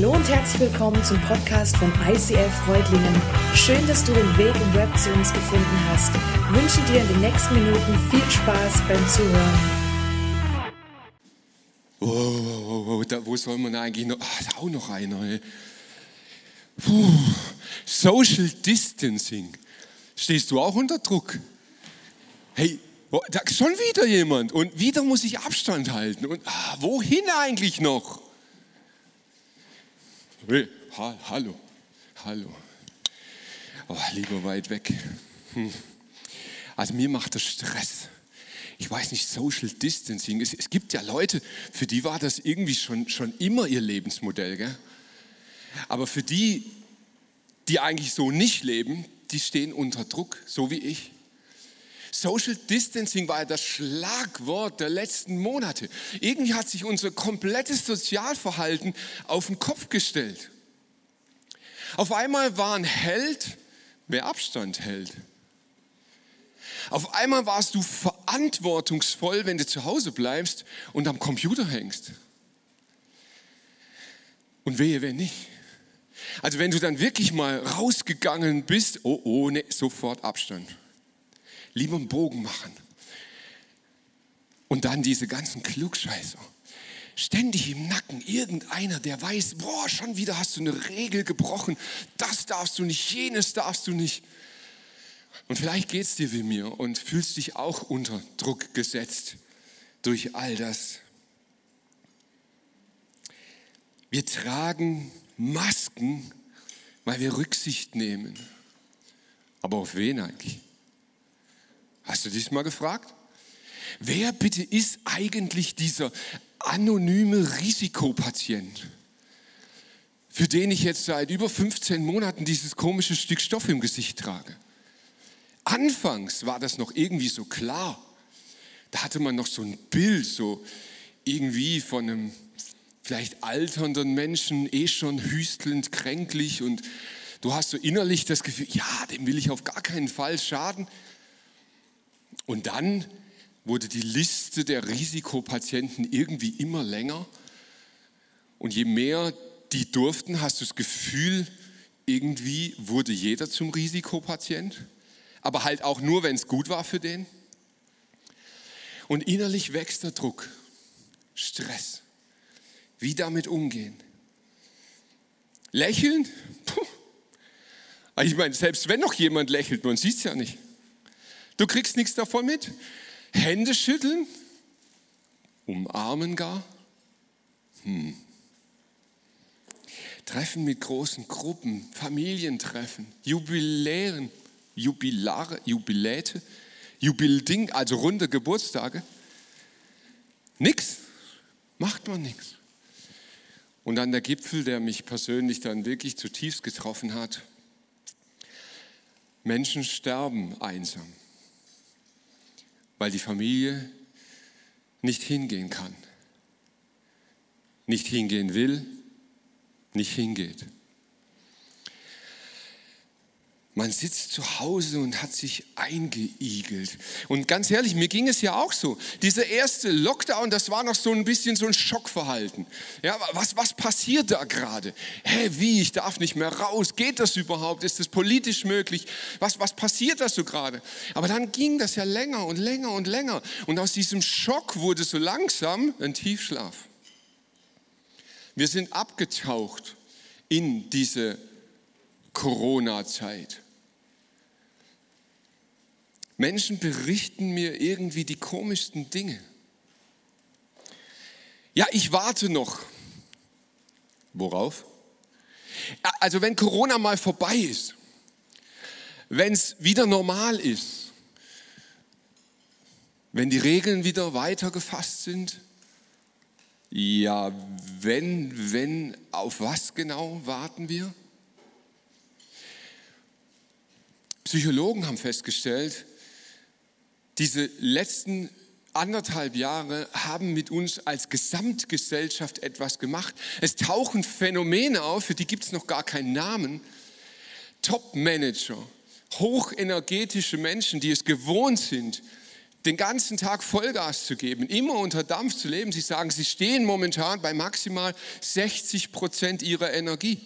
Hallo und herzlich willkommen zum Podcast von ICF Freudlingen. Schön, dass du den Weg im Web zu uns gefunden hast. Ich wünsche dir in den nächsten Minuten viel Spaß beim Zuhören. Oh, oh, oh, da, wo soll man eigentlich noch? Ah, da auch noch einer. Puh, Social Distancing. Stehst du auch unter Druck? Hey, da ist schon wieder jemand und wieder muss ich Abstand halten. Und ah, wohin eigentlich noch? Hey, ha, hallo, hallo. Oh, lieber weit weg. Hm. Also mir macht das Stress. Ich weiß nicht, Social Distancing. Es, es, gibt ja Leute, für die war das irgendwie schon, schon immer ihr Lebensmodell. Gell? Aber für die, die eigentlich so nicht leben, die stehen unter Druck, so wie ich. Social Distancing war ja das Schlagwort der letzten Monate. Irgendwie hat sich unser komplettes Sozialverhalten auf den Kopf gestellt. Auf einmal war ein Held, wer Abstand hält. Auf einmal warst du verantwortungsvoll, wenn du zu Hause bleibst und am Computer hängst. Und wehe, wenn nicht. Also wenn du dann wirklich mal rausgegangen bist, oh, oh, ne, sofort Abstand lieber einen Bogen machen. Und dann diese ganzen Klugscheißer. Ständig im Nacken irgendeiner, der weiß, boah, schon wieder hast du eine Regel gebrochen. Das darfst du nicht, jenes darfst du nicht. Und vielleicht geht es dir wie mir und fühlst dich auch unter Druck gesetzt durch all das. Wir tragen Masken, weil wir Rücksicht nehmen. Aber auf wen eigentlich? Hast du dich mal gefragt? Wer bitte ist eigentlich dieser anonyme Risikopatient, für den ich jetzt seit über 15 Monaten dieses komische Stück Stoff im Gesicht trage? Anfangs war das noch irgendwie so klar. Da hatte man noch so ein Bild, so irgendwie von einem vielleicht alternden Menschen, eh schon hüstelnd, kränklich und du hast so innerlich das Gefühl, ja, dem will ich auf gar keinen Fall schaden. Und dann wurde die Liste der Risikopatienten irgendwie immer länger. Und je mehr die durften, hast du das Gefühl, irgendwie wurde jeder zum Risikopatient. Aber halt auch nur, wenn es gut war für den. Und innerlich wächst der Druck, Stress. Wie damit umgehen? Lächeln? Puh. Ich meine, selbst wenn noch jemand lächelt, man sieht es ja nicht. Du kriegst nichts davon mit. Hände schütteln, umarmen gar. Hm. Treffen mit großen Gruppen, Familientreffen, Jubilären, Jubilare, Jubiläte, Jubilding, also runde Geburtstage. Nix, macht man nichts. Und dann der Gipfel, der mich persönlich dann wirklich zutiefst getroffen hat. Menschen sterben einsam weil die Familie nicht hingehen kann, nicht hingehen will, nicht hingeht. Man sitzt zu Hause und hat sich eingeigelt. Und ganz ehrlich, mir ging es ja auch so. Dieser erste Lockdown, das war noch so ein bisschen so ein Schockverhalten. Ja, was, was passiert da gerade? Hä, wie? Ich darf nicht mehr raus. Geht das überhaupt? Ist das politisch möglich? Was, was passiert da so gerade? Aber dann ging das ja länger und länger und länger. Und aus diesem Schock wurde so langsam ein Tiefschlaf. Wir sind abgetaucht in diese Corona-Zeit. Menschen berichten mir irgendwie die komischsten Dinge. Ja, ich warte noch. Worauf? Also wenn Corona mal vorbei ist, wenn es wieder normal ist, wenn die Regeln wieder weiter gefasst sind, ja, wenn, wenn, auf was genau warten wir? Psychologen haben festgestellt, diese letzten anderthalb Jahre haben mit uns als Gesamtgesellschaft etwas gemacht. Es tauchen Phänomene auf, für die gibt es noch gar keinen Namen. Top-Manager, hochenergetische Menschen, die es gewohnt sind, den ganzen Tag Vollgas zu geben, immer unter Dampf zu leben. Sie sagen, sie stehen momentan bei maximal 60 Prozent ihrer Energie.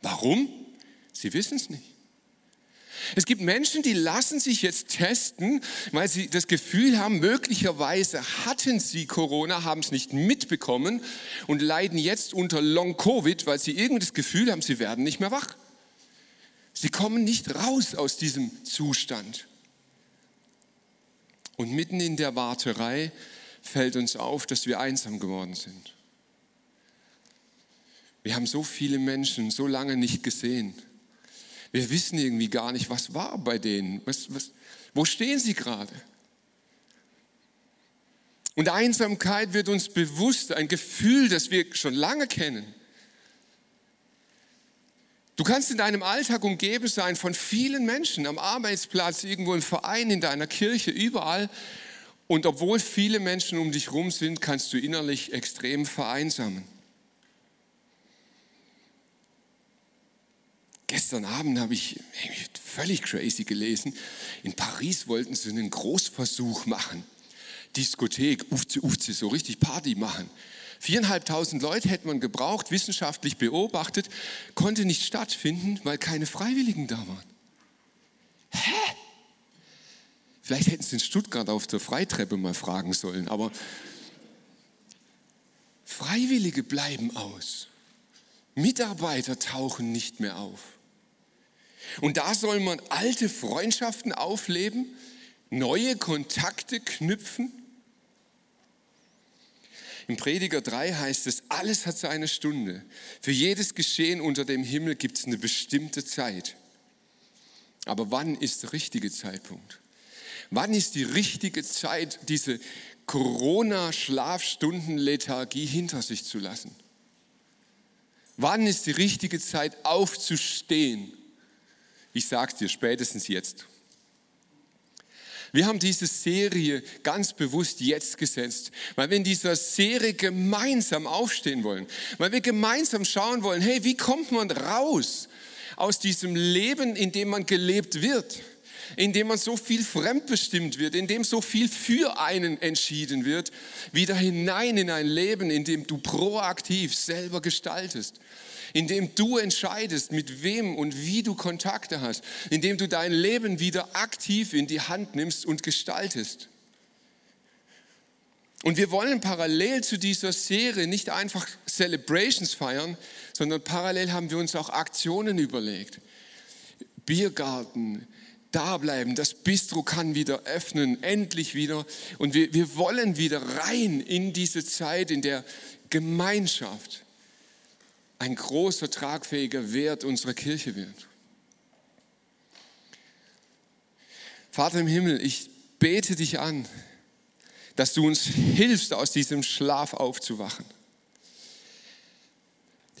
Warum? Sie wissen es nicht. Es gibt Menschen, die lassen sich jetzt testen, weil sie das Gefühl haben, möglicherweise hatten sie Corona, haben es nicht mitbekommen und leiden jetzt unter Long-Covid, weil sie irgendwie das Gefühl haben, sie werden nicht mehr wach. Sie kommen nicht raus aus diesem Zustand. Und mitten in der Warterei fällt uns auf, dass wir einsam geworden sind. Wir haben so viele Menschen so lange nicht gesehen. Wir wissen irgendwie gar nicht, was war bei denen. Was, was, wo stehen sie gerade? Und Einsamkeit wird uns bewusst, ein Gefühl, das wir schon lange kennen. Du kannst in deinem Alltag umgeben sein von vielen Menschen, am Arbeitsplatz, irgendwo im Verein, in deiner Kirche, überall. Und obwohl viele Menschen um dich herum sind, kannst du innerlich extrem vereinsamen. Gestern Abend habe ich völlig crazy gelesen. In Paris wollten sie einen Großversuch machen. Diskothek, ufze, ufze, so richtig Party machen. Viereinhalbtausend Leute hätte man gebraucht, wissenschaftlich beobachtet, konnte nicht stattfinden, weil keine Freiwilligen da waren. Hä? Vielleicht hätten sie in Stuttgart auf der Freitreppe mal fragen sollen, aber Freiwillige bleiben aus. Mitarbeiter tauchen nicht mehr auf. Und da soll man alte Freundschaften aufleben, neue Kontakte knüpfen. Im Prediger 3 heißt es, alles hat seine Stunde. Für jedes Geschehen unter dem Himmel gibt es eine bestimmte Zeit. Aber wann ist der richtige Zeitpunkt? Wann ist die richtige Zeit, diese Corona-Schlafstunden-Lethargie hinter sich zu lassen? Wann ist die richtige Zeit aufzustehen ich sage es dir spätestens jetzt. Wir haben diese Serie ganz bewusst jetzt gesetzt, weil wir in dieser Serie gemeinsam aufstehen wollen, weil wir gemeinsam schauen wollen, hey, wie kommt man raus aus diesem Leben, in dem man gelebt wird, in dem man so viel fremdbestimmt wird, in dem so viel für einen entschieden wird, wieder hinein in ein Leben, in dem du proaktiv selber gestaltest indem du entscheidest, mit wem und wie du Kontakte hast, indem du dein Leben wieder aktiv in die Hand nimmst und gestaltest. Und wir wollen parallel zu dieser Serie nicht einfach Celebrations feiern, sondern parallel haben wir uns auch Aktionen überlegt. Biergarten, da bleiben, das Bistro kann wieder öffnen, endlich wieder. Und wir, wir wollen wieder rein in diese Zeit, in der Gemeinschaft ein großer, tragfähiger Wert unserer Kirche wird. Vater im Himmel, ich bete dich an, dass du uns hilfst, aus diesem Schlaf aufzuwachen.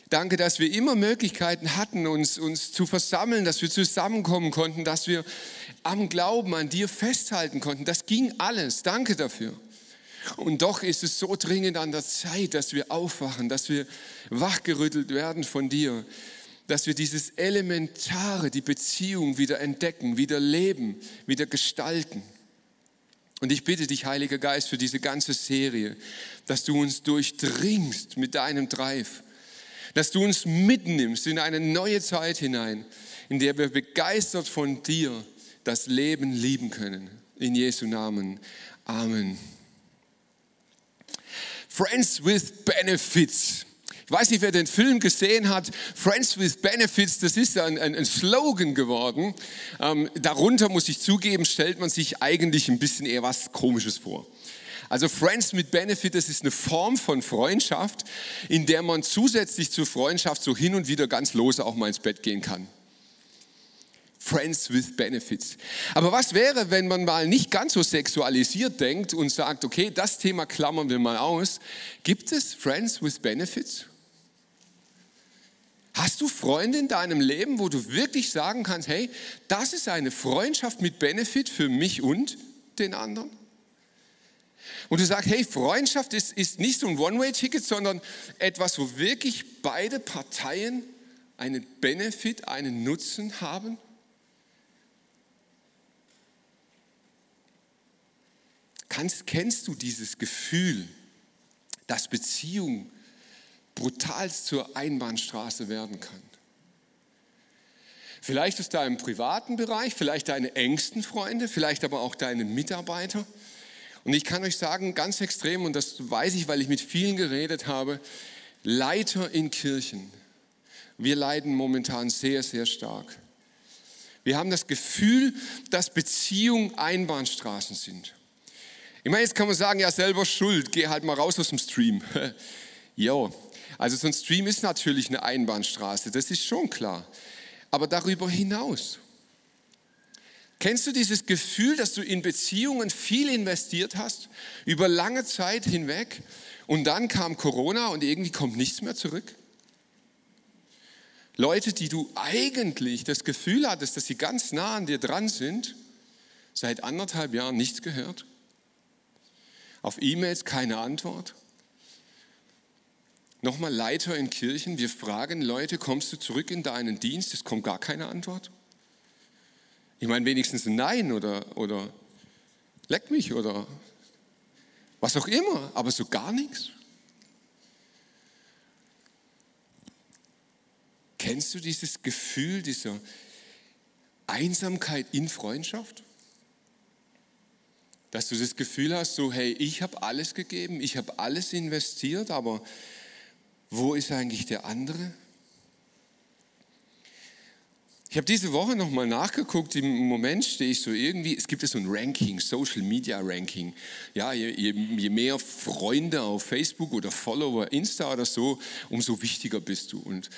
Danke, dass wir immer Möglichkeiten hatten, uns, uns zu versammeln, dass wir zusammenkommen konnten, dass wir am Glauben an dir festhalten konnten. Das ging alles. Danke dafür. Und doch ist es so dringend an der Zeit, dass wir aufwachen, dass wir wachgerüttelt werden von dir, dass wir dieses Elementare, die Beziehung wieder entdecken, wieder leben, wieder gestalten. Und ich bitte dich, Heiliger Geist, für diese ganze Serie, dass du uns durchdringst mit deinem Drive, dass du uns mitnimmst in eine neue Zeit hinein, in der wir begeistert von dir das Leben lieben können. In Jesu Namen. Amen. Friends with Benefits. Ich weiß nicht, wer den Film gesehen hat. Friends with Benefits, das ist ein, ein, ein Slogan geworden. Ähm, darunter, muss ich zugeben, stellt man sich eigentlich ein bisschen eher was Komisches vor. Also Friends mit Benefit, das ist eine Form von Freundschaft, in der man zusätzlich zur Freundschaft so hin und wieder ganz lose auch mal ins Bett gehen kann. Friends with Benefits. Aber was wäre, wenn man mal nicht ganz so sexualisiert denkt und sagt, okay, das Thema klammern wir mal aus. Gibt es Friends with Benefits? Hast du Freunde in deinem Leben, wo du wirklich sagen kannst, hey, das ist eine Freundschaft mit Benefit für mich und den anderen? Und du sagst, hey, Freundschaft ist, ist nicht so ein One-Way-Ticket, sondern etwas, wo wirklich beide Parteien einen Benefit, einen Nutzen haben? Kannst, kennst du dieses Gefühl, dass Beziehung brutal zur Einbahnstraße werden kann? Vielleicht aus deinem privaten Bereich, vielleicht deine engsten Freunde, vielleicht aber auch deine Mitarbeiter. Und ich kann euch sagen, ganz extrem, und das weiß ich, weil ich mit vielen geredet habe, Leiter in Kirchen. Wir leiden momentan sehr, sehr stark. Wir haben das Gefühl, dass Beziehungen Einbahnstraßen sind. Ich meine, jetzt kann man sagen, ja, selber schuld, geh halt mal raus aus dem Stream. ja, also so ein Stream ist natürlich eine Einbahnstraße, das ist schon klar. Aber darüber hinaus. Kennst du dieses Gefühl, dass du in Beziehungen viel investiert hast, über lange Zeit hinweg, und dann kam Corona und irgendwie kommt nichts mehr zurück? Leute, die du eigentlich das Gefühl hattest, dass sie ganz nah an dir dran sind, seit anderthalb Jahren nichts gehört. Auf E-Mails keine Antwort. Nochmal Leiter in Kirchen, wir fragen Leute, kommst du zurück in deinen Dienst? Es kommt gar keine Antwort. Ich meine wenigstens ein Nein oder, oder leck mich oder was auch immer, aber so gar nichts. Kennst du dieses Gefühl dieser Einsamkeit in Freundschaft? Dass du das Gefühl hast, so hey, ich habe alles gegeben, ich habe alles investiert, aber wo ist eigentlich der andere? Ich habe diese Woche nochmal nachgeguckt. Im Moment stehe ich so irgendwie, es gibt ja so ein Ranking, Social Media Ranking. Ja, je, je, je, mehr Freunde auf Facebook oder Follower, Insta oder so, umso wichtiger bist du. Und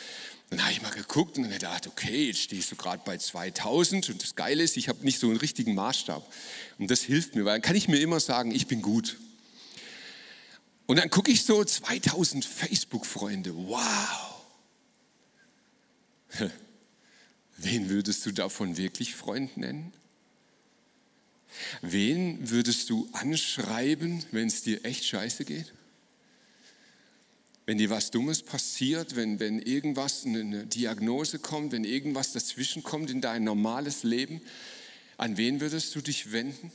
dann habe ich mal geguckt und gedacht, okay, jetzt stehst du gerade bei 2000 und das Geile ist, ich habe nicht so einen richtigen Maßstab. Und das hilft mir, weil dann kann ich mir immer sagen, ich bin gut. Und dann gucke ich so 2000 Facebook-Freunde, wow. Wen würdest du davon wirklich Freund nennen? Wen würdest du anschreiben, wenn es dir echt scheiße geht? Wenn dir was Dummes passiert, wenn, wenn irgendwas, eine Diagnose kommt, wenn irgendwas dazwischen kommt in dein normales Leben, an wen würdest du dich wenden?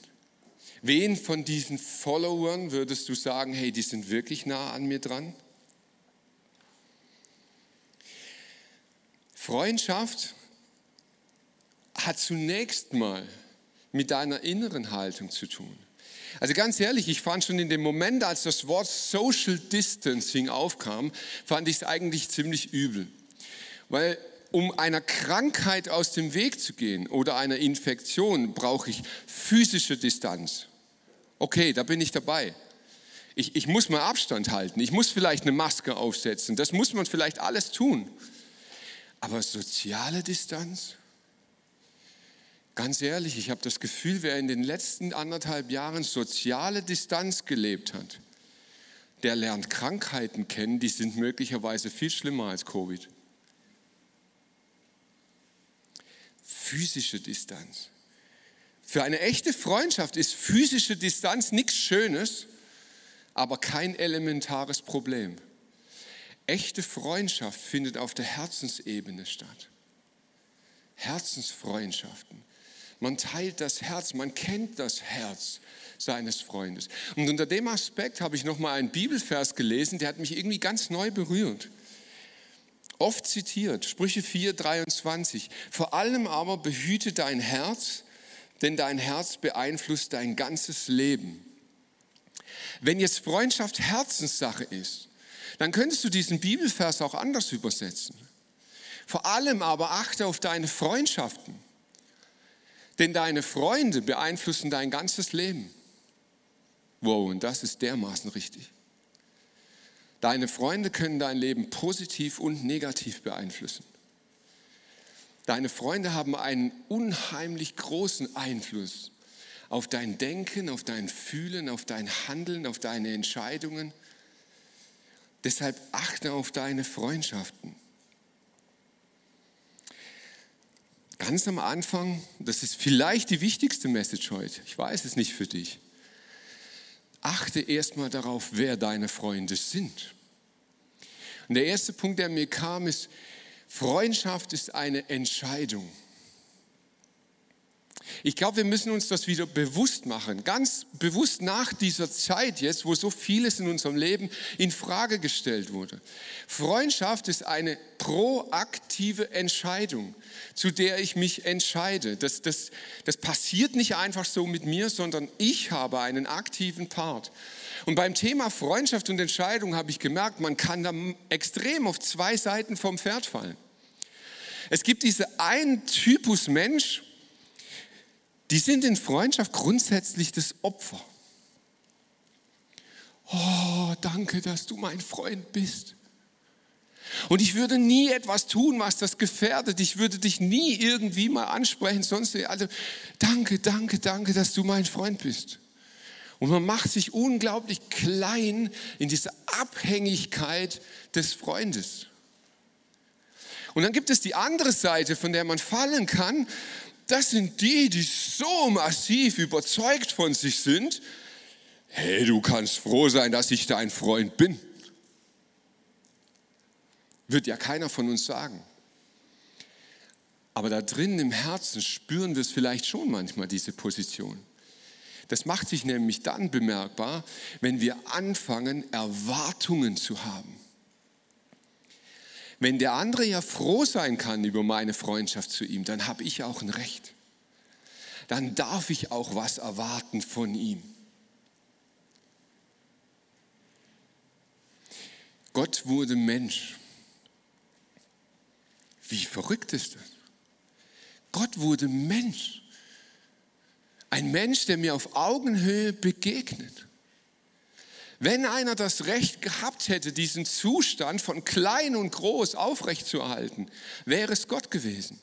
Wen von diesen Followern würdest du sagen, hey, die sind wirklich nah an mir dran? Freundschaft hat zunächst mal mit deiner inneren Haltung zu tun. Also ganz ehrlich, ich fand schon in dem Moment, als das Wort Social Distancing aufkam, fand ich es eigentlich ziemlich übel. Weil um einer Krankheit aus dem Weg zu gehen oder einer Infektion, brauche ich physische Distanz. Okay, da bin ich dabei. Ich, ich muss mal Abstand halten. Ich muss vielleicht eine Maske aufsetzen. Das muss man vielleicht alles tun. Aber soziale Distanz? Ganz ehrlich, ich habe das Gefühl, wer in den letzten anderthalb Jahren soziale Distanz gelebt hat, der lernt Krankheiten kennen, die sind möglicherweise viel schlimmer als Covid. Physische Distanz. Für eine echte Freundschaft ist physische Distanz nichts Schönes, aber kein elementares Problem. Echte Freundschaft findet auf der Herzensebene statt. Herzensfreundschaften. Man teilt das Herz, man kennt das Herz seines Freundes. Und unter dem Aspekt habe ich nochmal einen Bibelvers gelesen, der hat mich irgendwie ganz neu berührt. Oft zitiert, Sprüche 4, 23. Vor allem aber behüte dein Herz, denn dein Herz beeinflusst dein ganzes Leben. Wenn jetzt Freundschaft Herzenssache ist, dann könntest du diesen Bibelvers auch anders übersetzen. Vor allem aber achte auf deine Freundschaften. Denn deine Freunde beeinflussen dein ganzes Leben. Wow, und das ist dermaßen richtig. Deine Freunde können dein Leben positiv und negativ beeinflussen. Deine Freunde haben einen unheimlich großen Einfluss auf dein Denken, auf dein Fühlen, auf dein Handeln, auf deine Entscheidungen. Deshalb achte auf deine Freundschaften. Ganz am Anfang, das ist vielleicht die wichtigste Message heute, ich weiß es nicht für dich, achte erstmal darauf, wer deine Freunde sind. Und der erste Punkt, der mir kam, ist, Freundschaft ist eine Entscheidung. Ich glaube, wir müssen uns das wieder bewusst machen, ganz bewusst nach dieser Zeit jetzt, wo so vieles in unserem Leben in Frage gestellt wurde. Freundschaft ist eine proaktive Entscheidung, zu der ich mich entscheide. Das, das, das passiert nicht einfach so mit mir, sondern ich habe einen aktiven Part. Und beim Thema Freundschaft und Entscheidung habe ich gemerkt, man kann da extrem auf zwei Seiten vom Pferd fallen. Es gibt diese einen Typus Mensch, die sind in Freundschaft grundsätzlich das Opfer. Oh, danke, dass du mein Freund bist. Und ich würde nie etwas tun, was das gefährdet. Ich würde dich nie irgendwie mal ansprechen, sonst also danke, danke, danke, dass du mein Freund bist. Und man macht sich unglaublich klein in dieser Abhängigkeit des Freundes. Und dann gibt es die andere Seite, von der man fallen kann, das sind die, die so massiv überzeugt von sich sind, hey, du kannst froh sein, dass ich dein Freund bin. Wird ja keiner von uns sagen. Aber da drin im Herzen spüren wir es vielleicht schon manchmal, diese Position. Das macht sich nämlich dann bemerkbar, wenn wir anfangen, Erwartungen zu haben. Wenn der andere ja froh sein kann über meine Freundschaft zu ihm, dann habe ich auch ein Recht. Dann darf ich auch was erwarten von ihm. Gott wurde Mensch. Wie verrückt ist das? Gott wurde Mensch. Ein Mensch, der mir auf Augenhöhe begegnet. Wenn einer das Recht gehabt hätte, diesen Zustand von klein und groß aufrechtzuerhalten, wäre es Gott gewesen.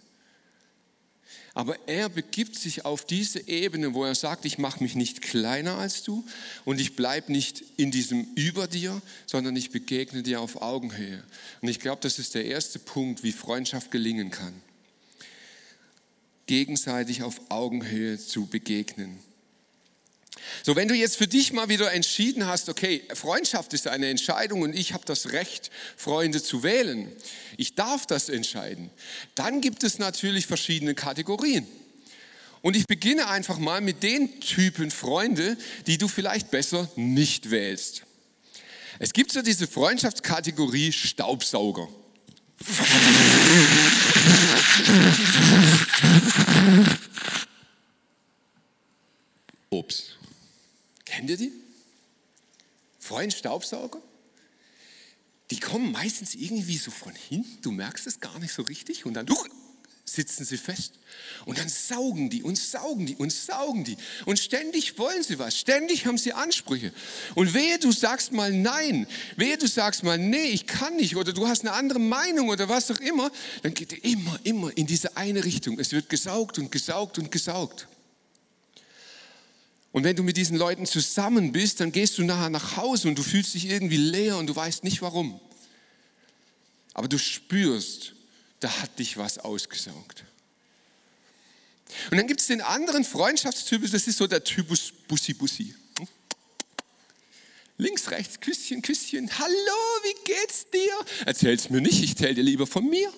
Aber er begibt sich auf diese Ebene, wo er sagt, ich mache mich nicht kleiner als du und ich bleibe nicht in diesem über dir, sondern ich begegne dir auf Augenhöhe. Und ich glaube, das ist der erste Punkt, wie Freundschaft gelingen kann. Gegenseitig auf Augenhöhe zu begegnen. So, wenn du jetzt für dich mal wieder entschieden hast, okay, Freundschaft ist eine Entscheidung und ich habe das Recht, Freunde zu wählen, ich darf das entscheiden, dann gibt es natürlich verschiedene Kategorien. Und ich beginne einfach mal mit den Typen Freunde, die du vielleicht besser nicht wählst. Es gibt so diese Freundschaftskategorie Staubsauger. Ups. Kennt ihr die? Freund Staubsauger? Die kommen meistens irgendwie so von hinten, du merkst es gar nicht so richtig und dann sitzen sie fest. Und dann saugen die und saugen die und saugen die. Und ständig wollen sie was, ständig haben sie Ansprüche. Und wehe, du sagst mal nein, wehe, du sagst mal nee, ich kann nicht oder du hast eine andere Meinung oder was auch immer, dann geht er immer, immer in diese eine Richtung. Es wird gesaugt und gesaugt und gesaugt. Und wenn du mit diesen Leuten zusammen bist, dann gehst du nachher nach Hause und du fühlst dich irgendwie leer und du weißt nicht warum. Aber du spürst, da hat dich was ausgesaugt. Und dann gibt es den anderen Freundschaftstypus, das ist so der Typus Bussi-Bussi. Links, rechts, Küsschen, Küsschen. Hallo, wie geht's dir? Erzähl's mir nicht, ich erzähl dir lieber von mir.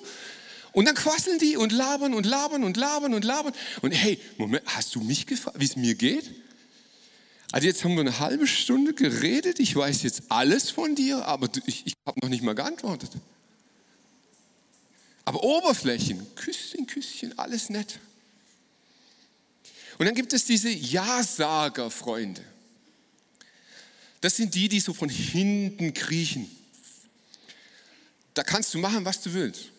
Und dann quasseln die und labern und labern und labern und labern. Und hey, Moment, hast du mich gefragt, wie es mir geht? Also jetzt haben wir eine halbe Stunde geredet, ich weiß jetzt alles von dir, aber ich, ich habe noch nicht mal geantwortet. Aber Oberflächen, Küsschen, Küsschen, alles nett. Und dann gibt es diese Ja-Sager-Freunde. Das sind die, die so von hinten kriechen. Da kannst du machen, was du willst.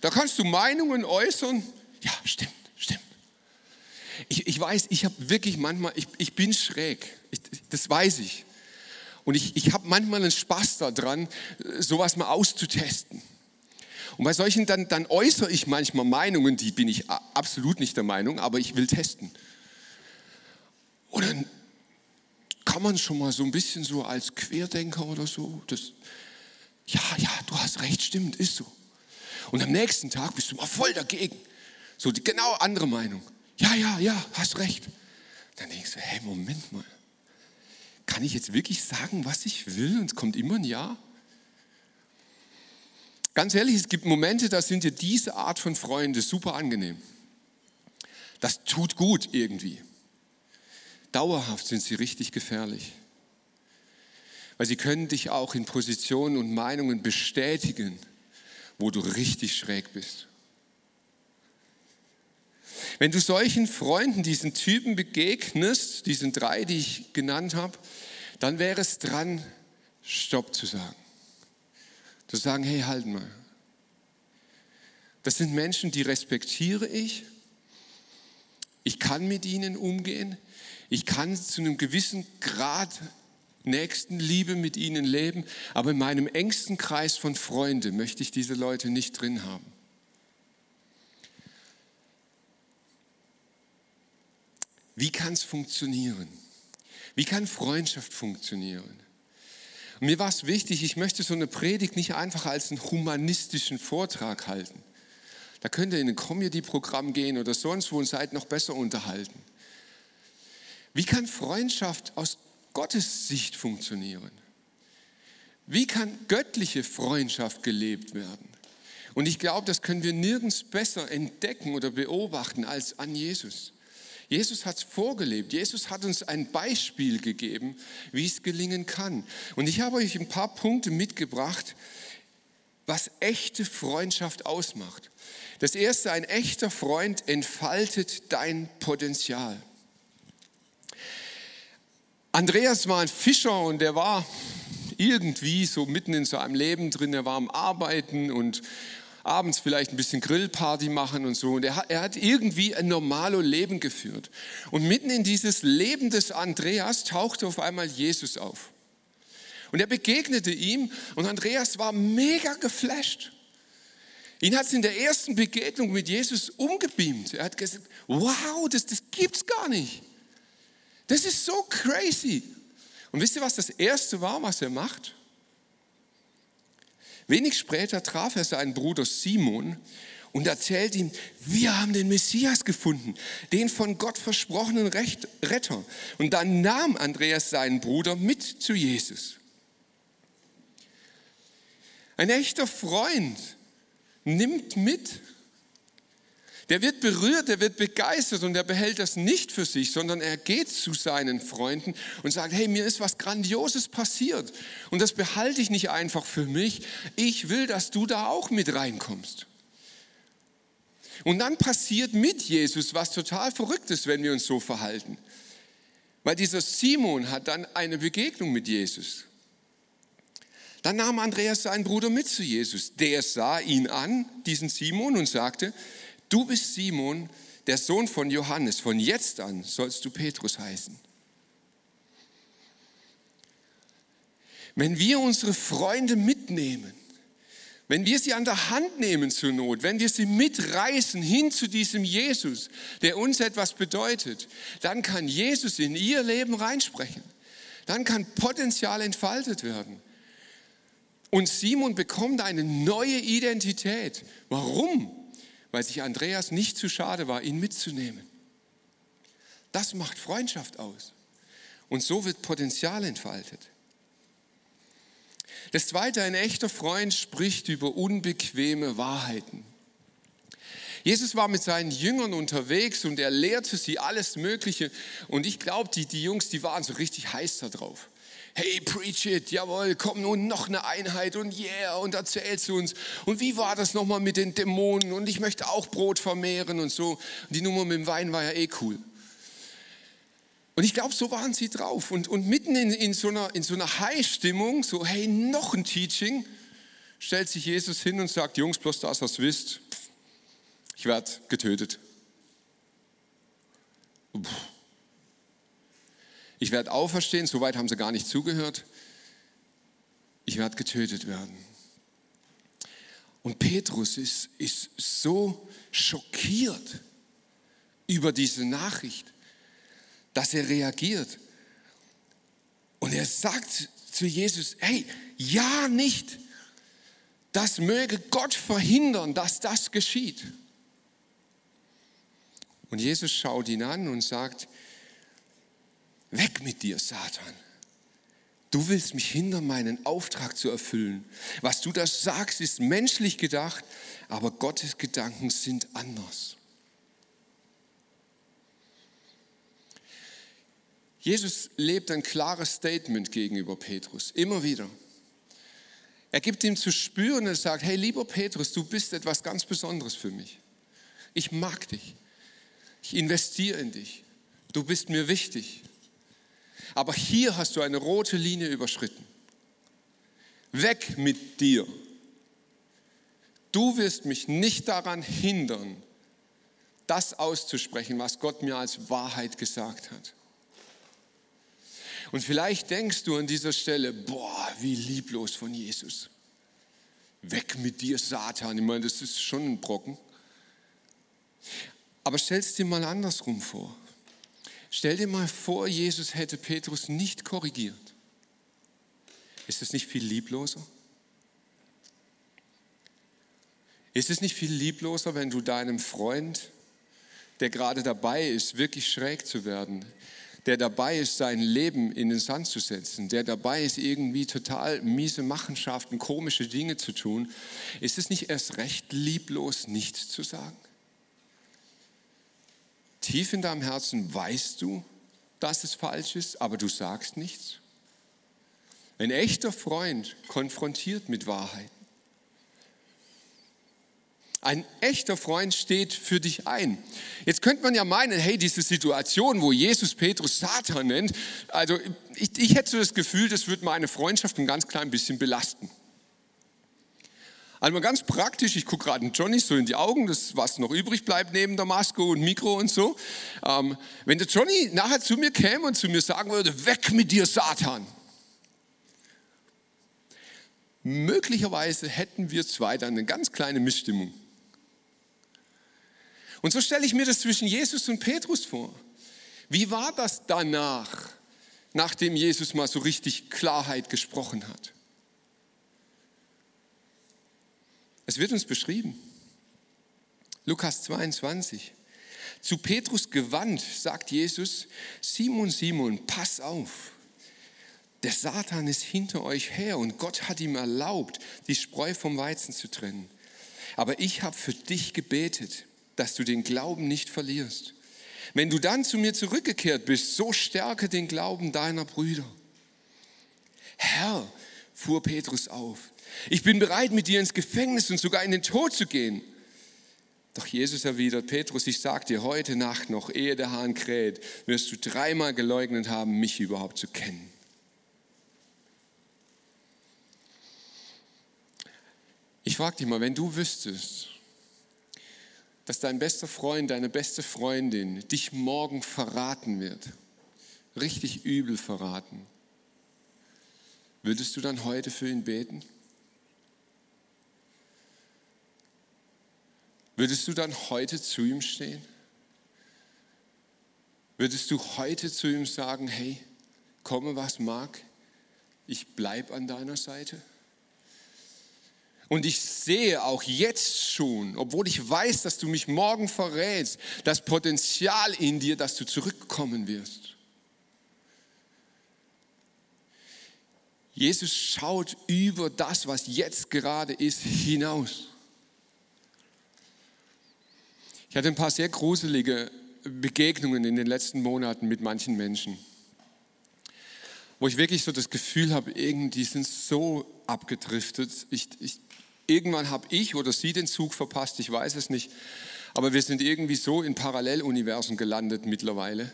Da kannst du Meinungen äußern. Ja, stimmt. Ich, ich weiß, ich habe wirklich manchmal, ich, ich bin schräg, ich, das weiß ich. Und ich, ich habe manchmal einen Spaß daran, sowas mal auszutesten. Und bei solchen, dann, dann äußere ich manchmal Meinungen, die bin ich absolut nicht der Meinung, aber ich will testen. Und dann kann man schon mal so ein bisschen so als Querdenker oder so, das, ja, ja, du hast recht, stimmt, ist so. Und am nächsten Tag bist du mal voll dagegen. So die genau andere Meinung ja, ja, ja, hast recht. Dann denkst du, hey, Moment mal. Kann ich jetzt wirklich sagen, was ich will und es kommt immer ein Ja? Ganz ehrlich, es gibt Momente, da sind dir diese Art von Freunde super angenehm. Das tut gut irgendwie. Dauerhaft sind sie richtig gefährlich. Weil sie können dich auch in Positionen und Meinungen bestätigen, wo du richtig schräg bist. Wenn du solchen Freunden, diesen Typen begegnest, diesen drei, die ich genannt habe, dann wäre es dran, Stopp zu sagen. Zu sagen, hey, halt mal. Das sind Menschen, die respektiere ich. Ich kann mit ihnen umgehen. Ich kann zu einem gewissen Grad Nächstenliebe mit ihnen leben, aber in meinem engsten Kreis von Freunden möchte ich diese Leute nicht drin haben. Wie kann es funktionieren? Wie kann Freundschaft funktionieren? Und mir war es wichtig, ich möchte so eine Predigt nicht einfach als einen humanistischen Vortrag halten. Da könnt ihr in ein Comedy-Programm gehen oder sonst wo und seid noch besser unterhalten. Wie kann Freundschaft aus Gottes Sicht funktionieren? Wie kann göttliche Freundschaft gelebt werden? Und ich glaube, das können wir nirgends besser entdecken oder beobachten als an Jesus. Jesus hat es vorgelebt. Jesus hat uns ein Beispiel gegeben, wie es gelingen kann. Und ich habe euch ein paar Punkte mitgebracht, was echte Freundschaft ausmacht. Das erste, ein echter Freund entfaltet dein Potenzial. Andreas war ein Fischer und der war irgendwie so mitten in seinem Leben drin. Er war am Arbeiten und abends vielleicht ein bisschen Grillparty machen und so. Und er hat, er hat irgendwie ein normales Leben geführt. Und mitten in dieses Leben des Andreas tauchte auf einmal Jesus auf. Und er begegnete ihm und Andreas war mega geflasht. Ihn hat es in der ersten Begegnung mit Jesus umgebeamt. Er hat gesagt, wow, das, das gibt's gar nicht. Das ist so crazy. Und wisst ihr, was das Erste war, was er macht? Wenig später traf er seinen Bruder Simon und erzählt ihm, wir haben den Messias gefunden, den von Gott versprochenen Retter. Und dann nahm Andreas seinen Bruder mit zu Jesus. Ein echter Freund nimmt mit der wird berührt, der wird begeistert und er behält das nicht für sich, sondern er geht zu seinen Freunden und sagt, hey, mir ist was Grandioses passiert und das behalte ich nicht einfach für mich. Ich will, dass du da auch mit reinkommst. Und dann passiert mit Jesus was total Verrücktes, wenn wir uns so verhalten. Weil dieser Simon hat dann eine Begegnung mit Jesus. Dann nahm Andreas seinen Bruder mit zu Jesus. Der sah ihn an, diesen Simon, und sagte, Du bist Simon, der Sohn von Johannes. Von jetzt an sollst du Petrus heißen. Wenn wir unsere Freunde mitnehmen, wenn wir sie an der Hand nehmen zur Not, wenn wir sie mitreißen hin zu diesem Jesus, der uns etwas bedeutet, dann kann Jesus in ihr Leben reinsprechen. Dann kann Potenzial entfaltet werden. Und Simon bekommt eine neue Identität. Warum? Weil sich Andreas nicht zu schade war, ihn mitzunehmen. Das macht Freundschaft aus. Und so wird Potenzial entfaltet. Das Zweite, ein echter Freund spricht über unbequeme Wahrheiten. Jesus war mit seinen Jüngern unterwegs und er lehrte sie alles Mögliche. Und ich glaube, die, die Jungs, die waren so richtig heiß da drauf hey, preach it, jawohl, komm nun noch eine Einheit und yeah, und erzählst du uns. Und wie war das nochmal mit den Dämonen? Und ich möchte auch Brot vermehren und so. Und die Nummer mit dem Wein war ja eh cool. Und ich glaube, so waren sie drauf. Und, und mitten in, in so einer, in so einer High-Stimmung, so, hey, noch ein Teaching, stellt sich Jesus hin und sagt, Jungs, bloß das, was wisst, ich werde getötet. Puh. Ich werde auferstehen, soweit haben sie gar nicht zugehört. Ich werde getötet werden. Und Petrus ist, ist so schockiert über diese Nachricht, dass er reagiert. Und er sagt zu Jesus, hey, ja nicht, das möge Gott verhindern, dass das geschieht. Und Jesus schaut ihn an und sagt, Weg mit dir, Satan. Du willst mich hindern, meinen Auftrag zu erfüllen. Was du da sagst, ist menschlich gedacht, aber Gottes Gedanken sind anders. Jesus lebt ein klares Statement gegenüber Petrus, immer wieder. Er gibt ihm zu spüren und sagt, hey lieber Petrus, du bist etwas ganz Besonderes für mich. Ich mag dich. Ich investiere in dich. Du bist mir wichtig. Aber hier hast du eine rote Linie überschritten. Weg mit dir. Du wirst mich nicht daran hindern, das auszusprechen, was Gott mir als Wahrheit gesagt hat. Und vielleicht denkst du an dieser Stelle, boah, wie lieblos von Jesus. Weg mit dir, Satan. Ich meine, das ist schon ein Brocken. Aber stell es dir mal andersrum vor. Stell dir mal vor, Jesus hätte Petrus nicht korrigiert. Ist es nicht viel liebloser? Ist es nicht viel liebloser, wenn du deinem Freund, der gerade dabei ist, wirklich schräg zu werden, der dabei ist, sein Leben in den Sand zu setzen, der dabei ist, irgendwie total miese Machenschaften, komische Dinge zu tun, ist es nicht erst recht lieblos, nichts zu sagen? Tief in deinem Herzen weißt du, dass es falsch ist, aber du sagst nichts. Ein echter Freund konfrontiert mit Wahrheit. Ein echter Freund steht für dich ein. Jetzt könnte man ja meinen, hey, diese Situation, wo Jesus Petrus Satan nennt, also ich, ich hätte so das Gefühl, das würde meine Freundschaft ein ganz klein bisschen belasten. Also mal ganz praktisch, ich gucke gerade Johnny so in die Augen, das was noch übrig bleibt neben der Maske und Mikro und so. Ähm, wenn der Johnny nachher zu mir käme und zu mir sagen würde, weg mit dir Satan. Möglicherweise hätten wir zwei dann eine ganz kleine Missstimmung. Und so stelle ich mir das zwischen Jesus und Petrus vor. Wie war das danach, nachdem Jesus mal so richtig Klarheit gesprochen hat? Es wird uns beschrieben. Lukas 22. Zu Petrus gewandt sagt Jesus, Simon, Simon, pass auf. Der Satan ist hinter euch her und Gott hat ihm erlaubt, die Spreu vom Weizen zu trennen. Aber ich habe für dich gebetet dass du den Glauben nicht verlierst. Wenn du dann zu mir zurückgekehrt bist, so stärke den Glauben deiner Brüder. Herr, fuhr Petrus auf, ich bin bereit, mit dir ins Gefängnis und sogar in den Tod zu gehen. Doch Jesus erwidert, Petrus, ich sag dir heute Nacht noch, ehe der Hahn kräht, wirst du dreimal geleugnet haben, mich überhaupt zu kennen. Ich frage dich mal, wenn du wüsstest, dass dein bester Freund, deine beste Freundin dich morgen verraten wird, richtig übel verraten, würdest du dann heute für ihn beten? Würdest du dann heute zu ihm stehen? Würdest du heute zu ihm sagen, hey, komme was mag, ich bleibe an deiner Seite? Und ich sehe auch jetzt schon, obwohl ich weiß, dass du mich morgen verrätst, das Potenzial in dir, dass du zurückkommen wirst. Jesus schaut über das, was jetzt gerade ist, hinaus. Ich hatte ein paar sehr gruselige Begegnungen in den letzten Monaten mit manchen Menschen, wo ich wirklich so das Gefühl habe, irgendwie sind so abgedriftet. Ich, ich, Irgendwann habe ich oder sie den Zug verpasst, ich weiß es nicht. Aber wir sind irgendwie so in Paralleluniversen gelandet mittlerweile.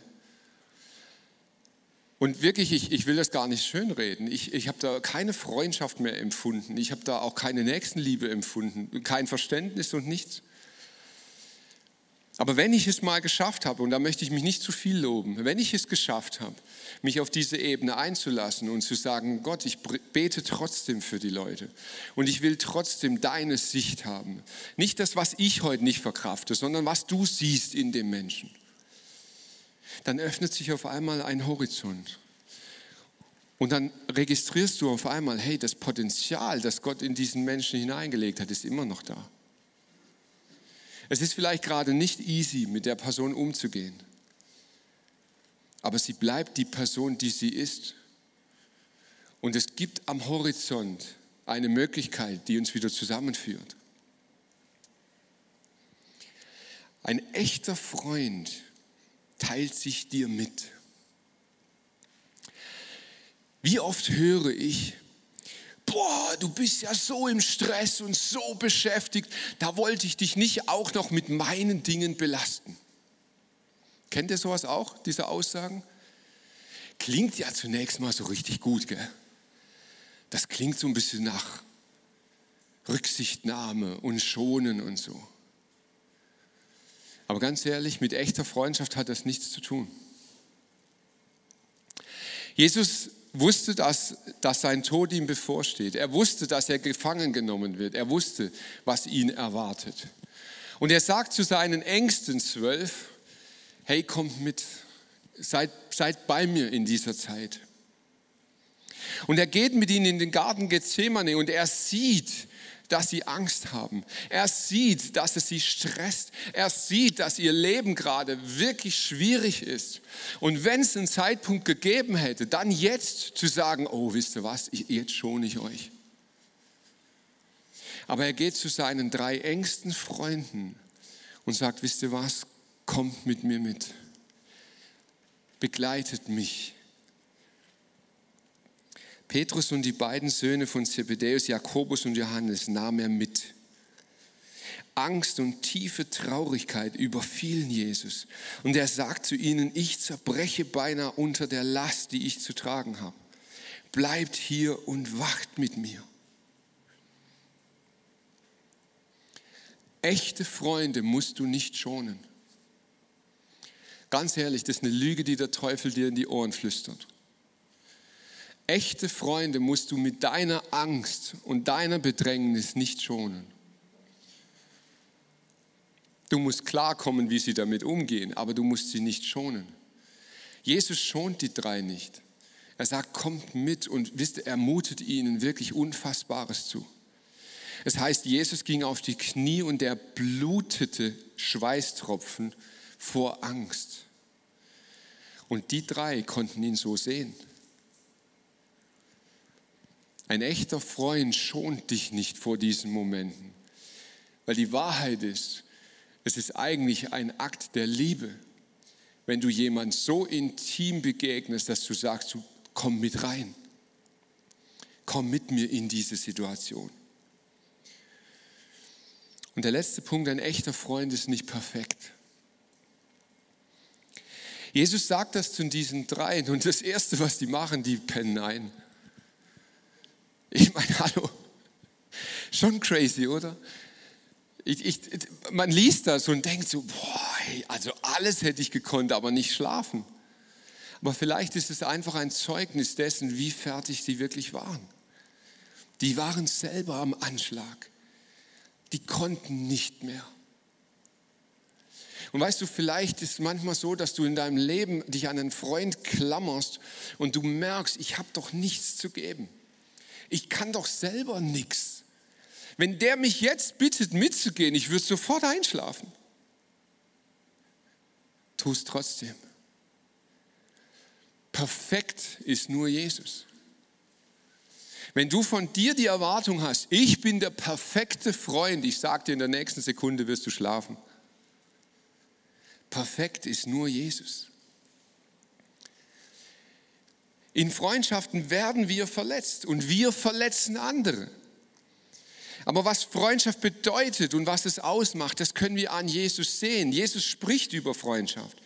Und wirklich, ich, ich will das gar nicht schönreden. Ich, ich habe da keine Freundschaft mehr empfunden. Ich habe da auch keine Nächstenliebe empfunden. Kein Verständnis und nichts. Aber wenn ich es mal geschafft habe, und da möchte ich mich nicht zu viel loben, wenn ich es geschafft habe, mich auf diese Ebene einzulassen und zu sagen, Gott, ich bete trotzdem für die Leute und ich will trotzdem deine Sicht haben. Nicht das, was ich heute nicht verkrafte, sondern was du siehst in dem Menschen. Dann öffnet sich auf einmal ein Horizont. Und dann registrierst du auf einmal, hey, das Potenzial, das Gott in diesen Menschen hineingelegt hat, ist immer noch da. Es ist vielleicht gerade nicht easy, mit der Person umzugehen, aber sie bleibt die Person, die sie ist. Und es gibt am Horizont eine Möglichkeit, die uns wieder zusammenführt. Ein echter Freund teilt sich dir mit. Wie oft höre ich, boah, du bist ja so im Stress und so beschäftigt, da wollte ich dich nicht auch noch mit meinen Dingen belasten. Kennt ihr sowas auch, diese Aussagen? Klingt ja zunächst mal so richtig gut, gell? Das klingt so ein bisschen nach Rücksichtnahme und Schonen und so. Aber ganz ehrlich, mit echter Freundschaft hat das nichts zu tun. Jesus wusste, dass, dass sein Tod ihm bevorsteht. Er wusste, dass er gefangen genommen wird. Er wusste, was ihn erwartet. Und er sagt zu seinen engsten zwölf, hey, kommt mit, seid, seid bei mir in dieser Zeit. Und er geht mit ihnen in den Garten Gethsemane und er sieht, dass sie Angst haben. Er sieht, dass es sie stresst. Er sieht, dass ihr Leben gerade wirklich schwierig ist. Und wenn es einen Zeitpunkt gegeben hätte, dann jetzt zu sagen, oh, wisst ihr was, jetzt schone ich euch. Aber er geht zu seinen drei engsten Freunden und sagt, wisst ihr was, kommt mit mir mit. Begleitet mich Petrus und die beiden Söhne von Zebedäus, Jakobus und Johannes, nahm er mit. Angst und tiefe Traurigkeit überfielen Jesus. Und er sagt zu ihnen, ich zerbreche beinahe unter der Last, die ich zu tragen habe. Bleibt hier und wacht mit mir. Echte Freunde musst du nicht schonen. Ganz ehrlich, das ist eine Lüge, die der Teufel dir in die Ohren flüstert. Echte Freunde musst du mit deiner Angst und deiner Bedrängnis nicht schonen. Du musst klarkommen, wie sie damit umgehen, aber du musst sie nicht schonen. Jesus schont die drei nicht. Er sagt, kommt mit und wisst, er mutet ihnen wirklich Unfassbares zu. Es heißt, Jesus ging auf die Knie und er blutete Schweißtropfen vor Angst. Und die drei konnten ihn so sehen. Ein echter Freund schont dich nicht vor diesen Momenten, weil die Wahrheit ist, es ist eigentlich ein Akt der Liebe, wenn du jemand so intim begegnest, dass du sagst, du komm mit rein, komm mit mir in diese Situation. Und der letzte Punkt, ein echter Freund ist nicht perfekt. Jesus sagt das zu diesen dreien und das Erste, was die machen, die pennen ein. Ich meine, hallo, schon crazy, oder? Ich, ich, man liest das und denkt so, boah, hey, also alles hätte ich gekonnt, aber nicht schlafen. Aber vielleicht ist es einfach ein Zeugnis dessen, wie fertig sie wirklich waren. Die waren selber am Anschlag. Die konnten nicht mehr. Und weißt du, vielleicht ist es manchmal so, dass du in deinem Leben dich an einen Freund klammerst und du merkst, ich habe doch nichts zu geben ich kann doch selber nichts. Wenn der mich jetzt bittet, mitzugehen, ich würde sofort einschlafen. Tu es trotzdem. Perfekt ist nur Jesus. Wenn du von dir die Erwartung hast, ich bin der perfekte Freund, ich sage dir, in der nächsten Sekunde wirst du schlafen. Perfekt ist nur Jesus. In Freundschaften werden wir verletzt und wir verletzen andere. Aber was Freundschaft bedeutet und was es ausmacht, das können wir an Jesus sehen. Jesus spricht über Freundschaft.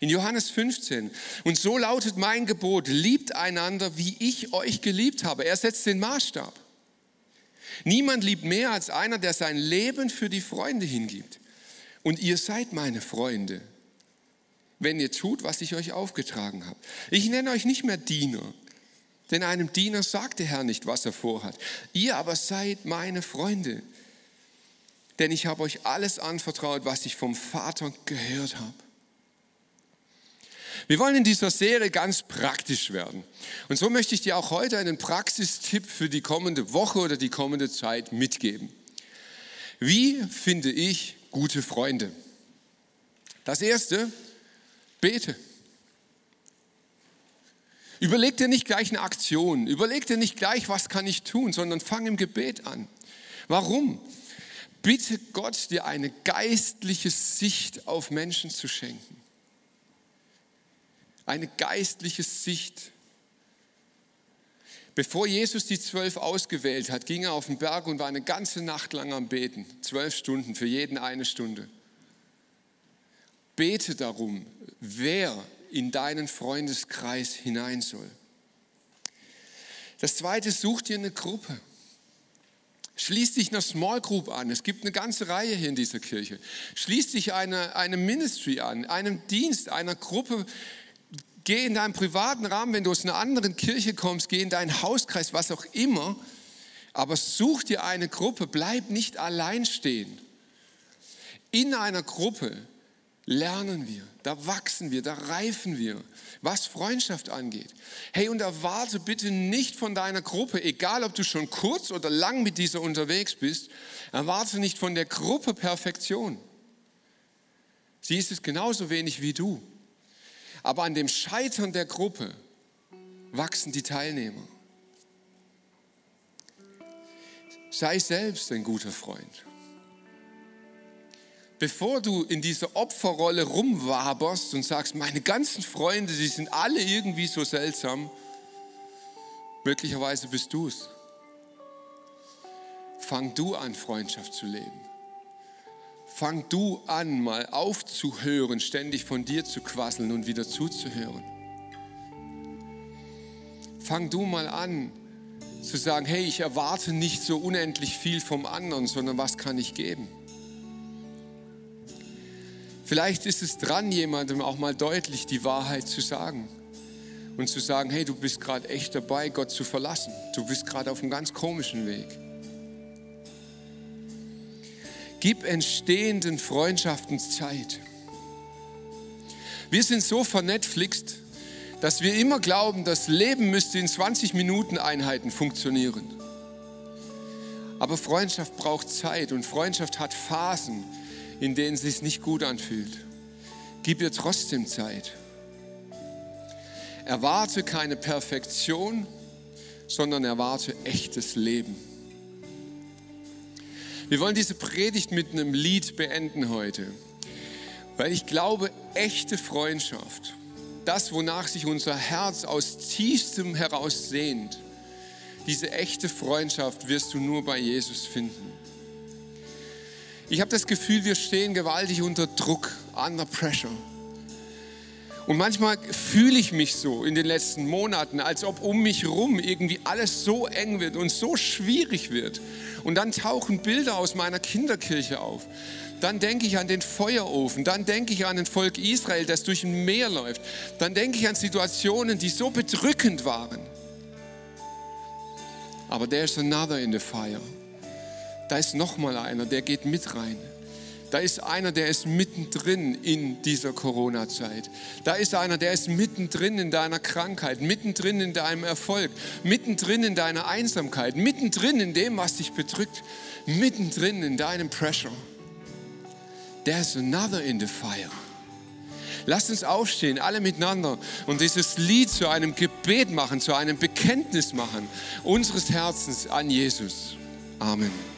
In Johannes 15. Und so lautet mein Gebot, liebt einander, wie ich euch geliebt habe. Er setzt den Maßstab. Niemand liebt mehr als einer, der sein Leben für die Freunde hingibt. Und ihr seid meine Freunde, wenn ihr tut, was ich euch aufgetragen habe. Ich nenne euch nicht mehr Diener, denn einem Diener sagt der Herr nicht, was er vorhat. Ihr aber seid meine Freunde, denn ich habe euch alles anvertraut, was ich vom Vater gehört habe. Wir wollen in dieser Serie ganz praktisch werden. Und so möchte ich dir auch heute einen Praxistipp für die kommende Woche oder die kommende Zeit mitgeben. Wie finde ich gute Freunde? Das erste, Bete. Überleg dir nicht gleich eine Aktion, überleg dir nicht gleich, was kann ich tun, sondern fang im Gebet an. Warum? Bitte Gott, dir eine geistliche Sicht auf Menschen zu schenken. Eine geistliche Sicht. Bevor Jesus die zwölf ausgewählt hat, ging er auf den Berg und war eine ganze Nacht lang am Beten. Zwölf Stunden, für jeden eine Stunde. Bete darum, wer in deinen Freundeskreis hinein soll. Das zweite, such dir eine Gruppe. Schließ dich einer Small Group an. Es gibt eine ganze Reihe hier in dieser Kirche. Schließ dich einer eine Ministry an, einem Dienst, einer Gruppe. Geh in deinem privaten Rahmen, wenn du aus einer anderen Kirche kommst, geh in deinen Hauskreis, was auch immer. Aber such dir eine Gruppe, bleib nicht allein stehen. In einer Gruppe lernen wir, da wachsen wir, da reifen wir, was Freundschaft angeht. Hey, und erwarte bitte nicht von deiner Gruppe, egal ob du schon kurz oder lang mit dieser unterwegs bist, erwarte nicht von der Gruppe Perfektion. Sie ist es genauso wenig wie du. Aber an dem Scheitern der Gruppe wachsen die Teilnehmer. Sei selbst ein guter Freund bevor du in dieser Opferrolle rumwaberst und sagst, meine ganzen Freunde, die sind alle irgendwie so seltsam, möglicherweise bist du es. Fang du an, Freundschaft zu leben. Fang du an, mal aufzuhören, ständig von dir zu quasseln und wieder zuzuhören. Fang du mal an, zu sagen, hey, ich erwarte nicht so unendlich viel vom anderen, sondern was kann ich geben? Vielleicht ist es dran, jemandem auch mal deutlich die Wahrheit zu sagen und zu sagen, hey, du bist gerade echt dabei, Gott zu verlassen. Du bist gerade auf einem ganz komischen Weg. Gib entstehenden Freundschaften Zeit. Wir sind so vernetflixt, dass wir immer glauben, das Leben müsste in 20 Minuten Einheiten funktionieren. Aber Freundschaft braucht Zeit und Freundschaft hat Phasen in denen es sich nicht gut anfühlt. Gib ihr trotzdem Zeit. Erwarte keine Perfektion, sondern erwarte echtes Leben. Wir wollen diese Predigt mit einem Lied beenden heute, weil ich glaube, echte Freundschaft, das, wonach sich unser Herz aus tiefstem heraus sehnt, diese echte Freundschaft wirst du nur bei Jesus finden. Ich habe das Gefühl, wir stehen gewaltig unter Druck, under pressure. Und manchmal fühle ich mich so in den letzten Monaten, als ob um mich herum irgendwie alles so eng wird und so schwierig wird. Und dann tauchen Bilder aus meiner Kinderkirche auf. Dann denke ich an den Feuerofen, dann denke ich an ein Volk Israel, das durch ein Meer läuft. Dann denke ich an Situationen, die so bedrückend waren. Aber there's another in the fire da ist noch mal einer, der geht mit rein. Da ist einer, der ist mittendrin in dieser Corona-Zeit. Da ist einer, der ist mittendrin in deiner Krankheit, mittendrin in deinem Erfolg, mittendrin in deiner Einsamkeit, mittendrin in dem, was dich bedrückt, mittendrin in deinem Pressure. There's another in the fire. Lasst uns aufstehen, alle miteinander und dieses Lied zu einem Gebet machen, zu einem Bekenntnis machen unseres Herzens an Jesus. Amen.